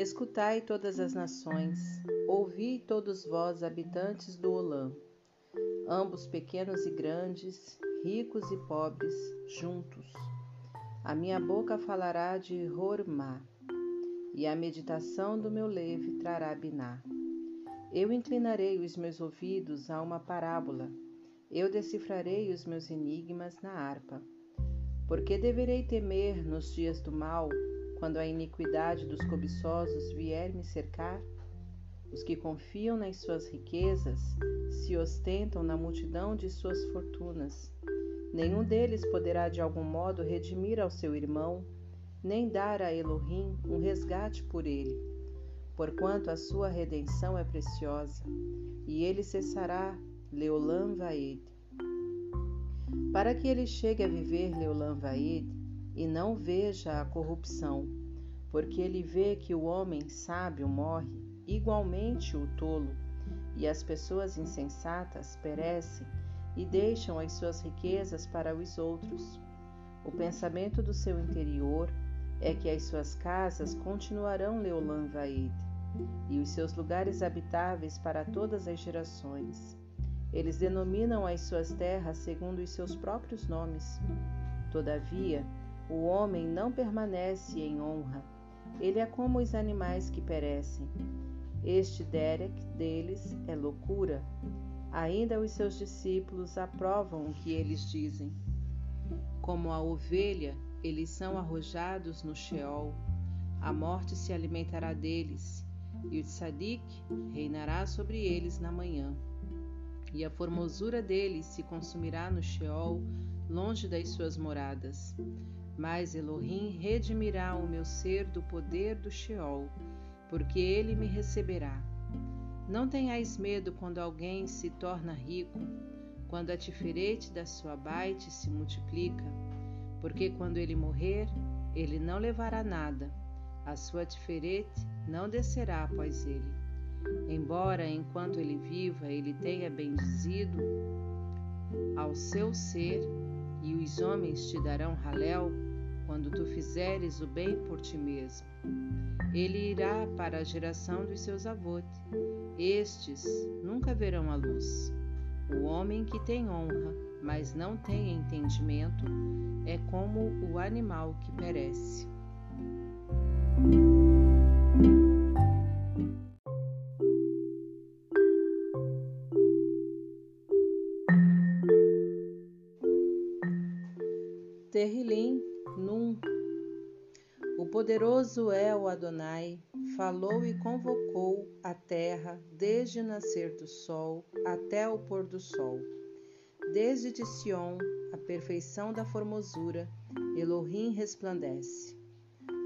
Escutai todas as nações, ouvi todos vós, habitantes do Olã, ambos pequenos e grandes, ricos e pobres, juntos. A minha boca falará de Hormá, e a meditação do meu leve trará Biná. Eu inclinarei os meus ouvidos a uma parábola, eu decifrarei os meus enigmas na harpa. Porque deverei temer nos dias do mal, quando a iniquidade dos cobiçosos vier me cercar? Os que confiam nas suas riquezas se ostentam na multidão de suas fortunas. Nenhum deles poderá de algum modo redimir ao seu irmão, nem dar a Elohim um resgate por ele, porquanto a sua redenção é preciosa, e ele cessará Leolam Vaed. Para que ele chegue a viver Leolam Vaed e não veja a corrupção, porque ele vê que o homem sábio morre, igualmente o tolo, e as pessoas insensatas perecem e deixam as suas riquezas para os outros. O pensamento do seu interior é que as suas casas continuarão Leolam Vaed, e os seus lugares habitáveis para todas as gerações. Eles denominam as suas terras segundo os seus próprios nomes. Todavia, o homem não permanece em honra. Ele é como os animais que perecem. Este Derek deles é loucura. Ainda os seus discípulos aprovam o que eles dizem. Como a ovelha, eles são arrojados no Sheol. A morte se alimentará deles, e o tzadik reinará sobre eles na manhã e a formosura deles se consumirá no Sheol, longe das suas moradas. Mas Elohim redimirá o meu ser do poder do Sheol, porque ele me receberá. Não tenhais medo quando alguém se torna rico, quando a tiferete da sua baite se multiplica, porque quando ele morrer, ele não levará nada, a sua tiferete não descerá após ele. Embora enquanto ele viva ele tenha bendizido ao seu ser, e os homens te darão raléu quando tu fizeres o bem por ti mesmo. Ele irá para a geração dos seus avós. Estes nunca verão a luz. O homem que tem honra, mas não tem entendimento, é como o animal que perece. Terrilim Num. O poderoso é o Adonai, falou e convocou a terra desde o nascer do sol até o pôr do sol. Desde de Sion, a perfeição da formosura, Elohim resplandece.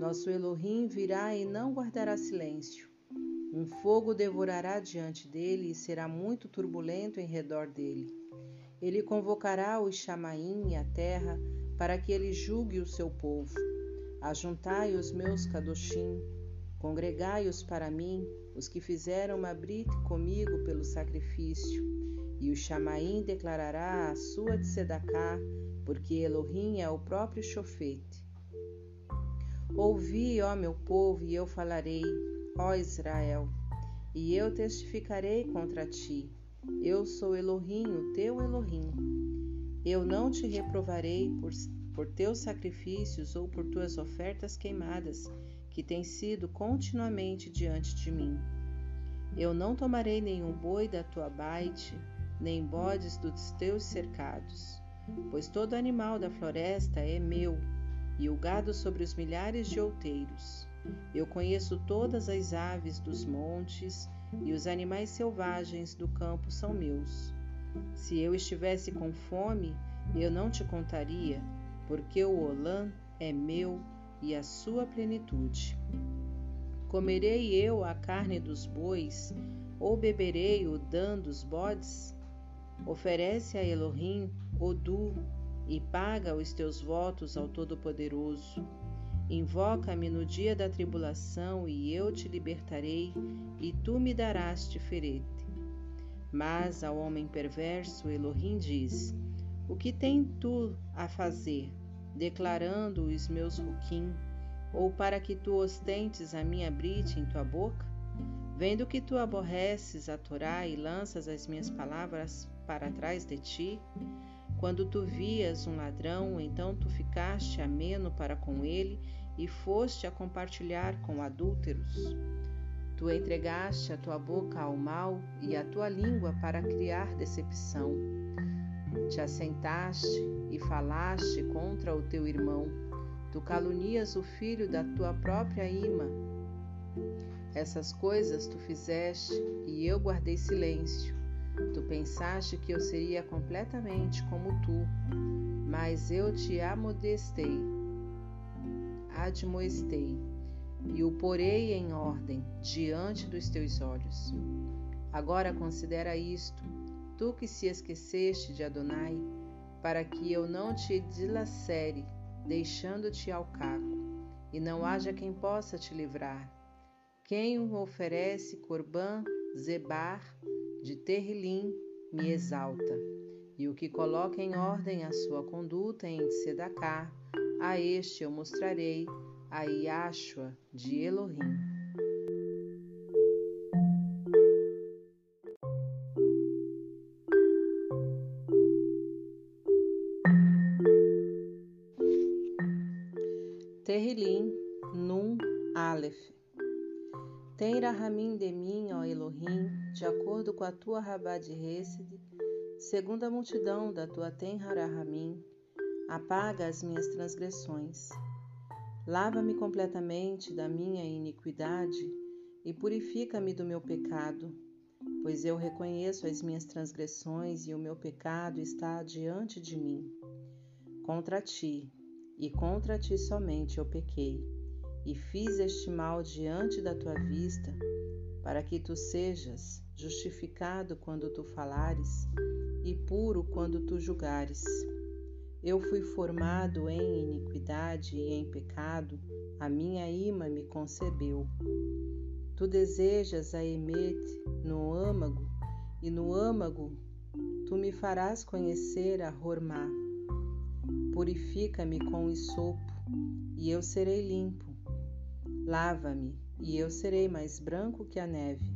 Nosso Elohim virá e não guardará silêncio. Um fogo devorará diante dele e será muito turbulento em redor dele. Ele convocará os Chamaim e a terra para que ele julgue o seu povo. Ajuntai os meus kadoshim, congregai-os para mim, os que fizeram Mabrit comigo pelo sacrifício. E o Chamaim declarará a sua de Sedacá, porque Elohim é o próprio chofete. Ouvi, ó meu povo, e eu falarei, ó Israel, e eu testificarei contra ti. Eu sou Elohim, o teu Elohim. Eu não te reprovarei por, por teus sacrifícios ou por tuas ofertas queimadas, que têm sido continuamente diante de mim. Eu não tomarei nenhum boi da tua baite, nem bodes dos teus cercados, pois todo animal da floresta é meu, e o gado sobre os milhares de outeiros. Eu conheço todas as aves dos montes, e os animais selvagens do campo são meus. Se eu estivesse com fome, eu não te contaria, porque o Olã é meu e a sua plenitude. Comerei eu a carne dos bois, ou beberei o dan dos bodes? Oferece a Elohim, Odu, e paga os teus votos ao Todo-Poderoso. Invoca-me no dia da tribulação, e eu te libertarei, e tu me darás diferente. Mas ao homem perverso, Elohim diz: O que tem tu a fazer, declarando os meus ruquim? ou para que tu ostentes a minha brite em tua boca? Vendo que tu aborreces a Torá e lanças as minhas palavras para trás de ti, quando tu vias um ladrão, então tu ficaste ameno para com ele e foste a compartilhar com adúlteros. Tu entregaste a tua boca ao mal e a tua língua para criar decepção. Te assentaste e falaste contra o teu irmão Tu calunias o filho da tua própria ima. Essas coisas tu fizeste e eu guardei silêncio. Tu pensaste que eu seria completamente como tu, mas eu te amodestei, admoestei e o porei em ordem diante dos teus olhos. Agora considera isto, tu que se esqueceste de Adonai, para que eu não te dilacere deixando-te ao caco, e não haja quem possa te livrar. Quem o oferece Corbã, Zebar, de Terrilim, me exalta, e o que coloca em ordem a sua conduta em Sedacá, a este eu mostrarei a Yashua de Elohim. Terrilim, Num, Aleph. Tem Rahamim de mim, ó Elohim, de acordo com a tua rabá de Hesed, segundo a multidão da tua Tenharahamim, apaga as minhas transgressões. Lava-me completamente da minha iniquidade e purifica-me do meu pecado, pois eu reconheço as minhas transgressões e o meu pecado está diante de mim. Contra ti, e contra ti somente eu pequei, e fiz este mal diante da tua vista, para que tu sejas justificado quando tu falares, e puro quando tu julgares. Eu fui formado em iniquidade e em pecado, a minha ima me concebeu. Tu desejas a Emet no âmago, e no âmago tu me farás conhecer a Hormá. Purifica-me com isopo, e eu serei limpo. Lava-me, e eu serei mais branco que a neve.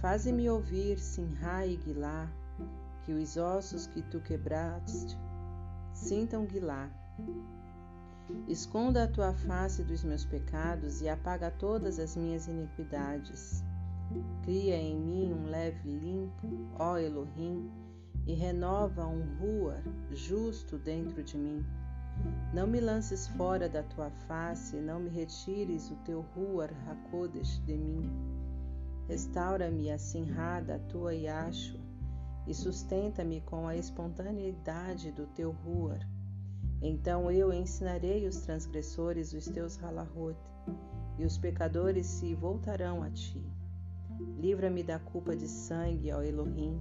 Faze-me ouvir, Sinha e Guilá, que os ossos que tu quebraste sintam Guilá. Esconda a tua face dos meus pecados e apaga todas as minhas iniquidades. Cria em mim um leve limpo, ó Elohim, e renova um ruar justo dentro de mim. Não me lances fora da tua face, não me retires o teu ruar hakodesh de mim. Restaura-me a sinra da tua Yashua e sustenta-me com a espontaneidade do teu ruar. Então eu ensinarei os transgressores os teus halahot, e os pecadores se voltarão a ti. Livra-me da culpa de sangue, ó Elohim,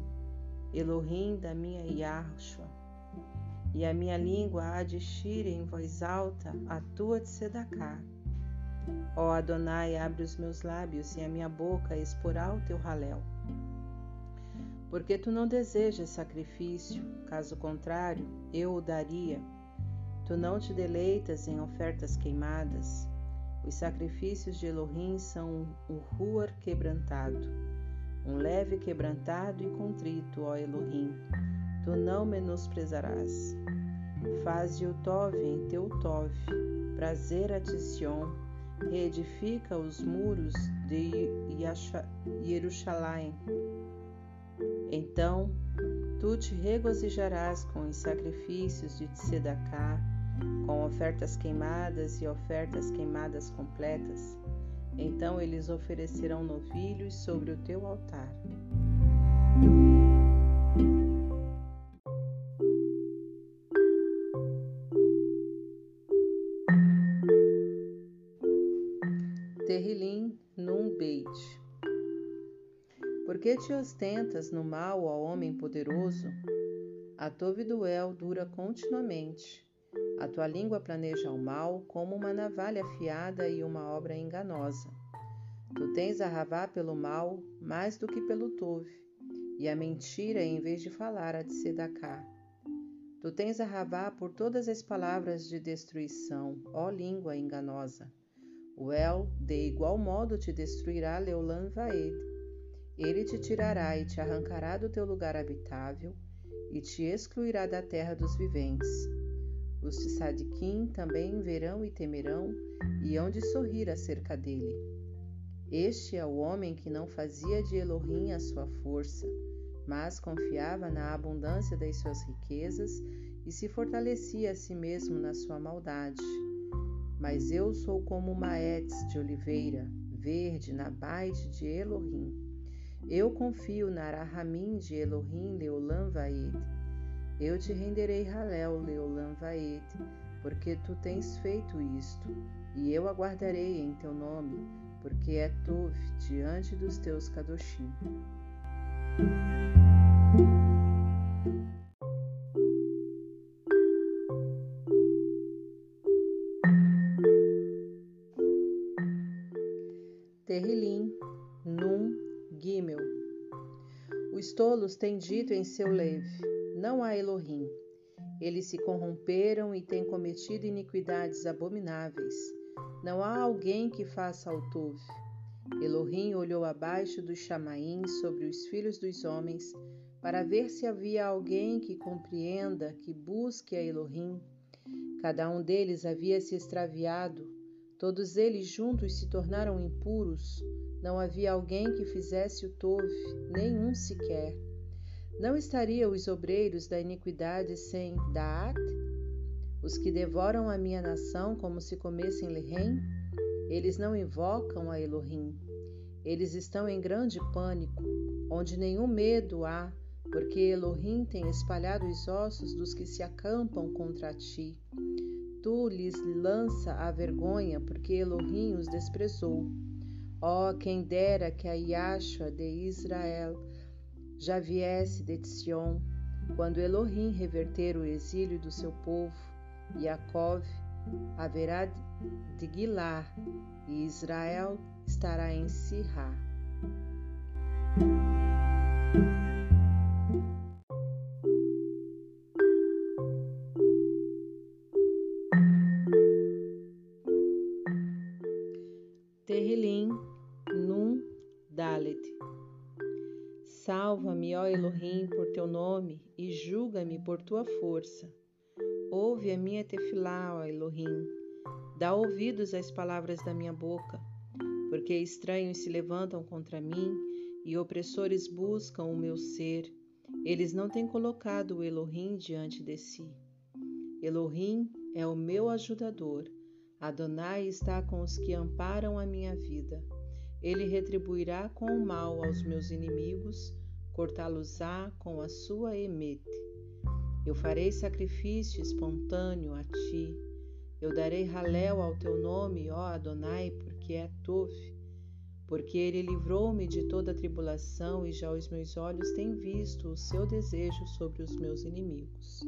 Elohim da minha Yahshua, e a minha língua há de xir em voz alta a tua de Sedacá. Ó Adonai, abre os meus lábios e a minha boca exporá o teu raléu. Porque tu não desejas sacrifício, caso contrário, eu o daria. Tu não te deleitas em ofertas queimadas. Os sacrifícios de Elohim são o ruar quebrantado um leve quebrantado e contrito, ó Elohim, tu não menosprezarás. Faze o Tove em teu Tove, prazer a Tision, reedifica os muros de Jerusalém. Então tu te regozijarás com os sacrifícios de Tzedakah, com ofertas queimadas e ofertas queimadas completas então eles oferecerão novilhos sobre o teu altar. Te ostentas no mal, ó homem poderoso? A tua duel dura continuamente. A tua língua planeja o mal como uma navalha afiada e uma obra enganosa. Tu tens a ravá pelo mal mais do que pelo tove, e a mentira em vez de falar a de sedacá. Tu tens a Ravá por todas as palavras de destruição, ó língua enganosa. O El, de igual modo, te destruirá Leolan Vaed. Ele te tirará e te arrancará do teu lugar habitável e te excluirá da terra dos viventes. Os de Sadiquim também verão e temerão e hão de sorrir acerca dele. Este é o homem que não fazia de Elohim a sua força, mas confiava na abundância das suas riquezas e se fortalecia a si mesmo na sua maldade. Mas eu sou como uma Ets de oliveira, verde na baide de Elohim. Eu confio na Arahamim de Elohim Leolam Vaed. Eu te renderei Halel Leolam Vaed, porque tu tens feito isto, e eu aguardarei em teu nome, porque é Tov diante dos teus Kadoshim. Tolos têm dito em seu leve: Não há Elohim. Eles se corromperam e têm cometido iniquidades abomináveis. Não há alguém que faça Tov. Elohim olhou abaixo dos chamaim sobre os filhos dos homens para ver se havia alguém que compreenda, que busque a Elohim. Cada um deles havia se extraviado, todos eles juntos se tornaram impuros. Não havia alguém que fizesse o Tov, nenhum sequer. Não estariam os obreiros da iniquidade sem Daat? Os que devoram a minha nação como se comessem lehem? Eles não invocam a Elohim. Eles estão em grande pânico, onde nenhum medo há, porque Elohim tem espalhado os ossos dos que se acampam contra ti. Tu lhes lança a vergonha, porque Elohim os desprezou. Oh, quem dera que a Yashua de Israel já viesse de Sion, quando Elohim reverter o exílio do seu povo, Yaakov haverá de Guilar, e Israel estará em Sirá. E julga-me por tua força. Ouve a minha tefilá, ó Elohim. Dá ouvidos às palavras da minha boca, porque estranhos se levantam contra mim e opressores buscam o meu ser. Eles não têm colocado o Elohim diante de si. Elohim é o meu ajudador. Adonai está com os que amparam a minha vida. Ele retribuirá com o mal aos meus inimigos, cortá-los-á com a sua emete. Eu farei sacrifício espontâneo a ti. Eu darei halel ao teu nome, ó Adonai, porque é Tov. Porque ele livrou-me de toda tribulação e já os meus olhos têm visto o seu desejo sobre os meus inimigos.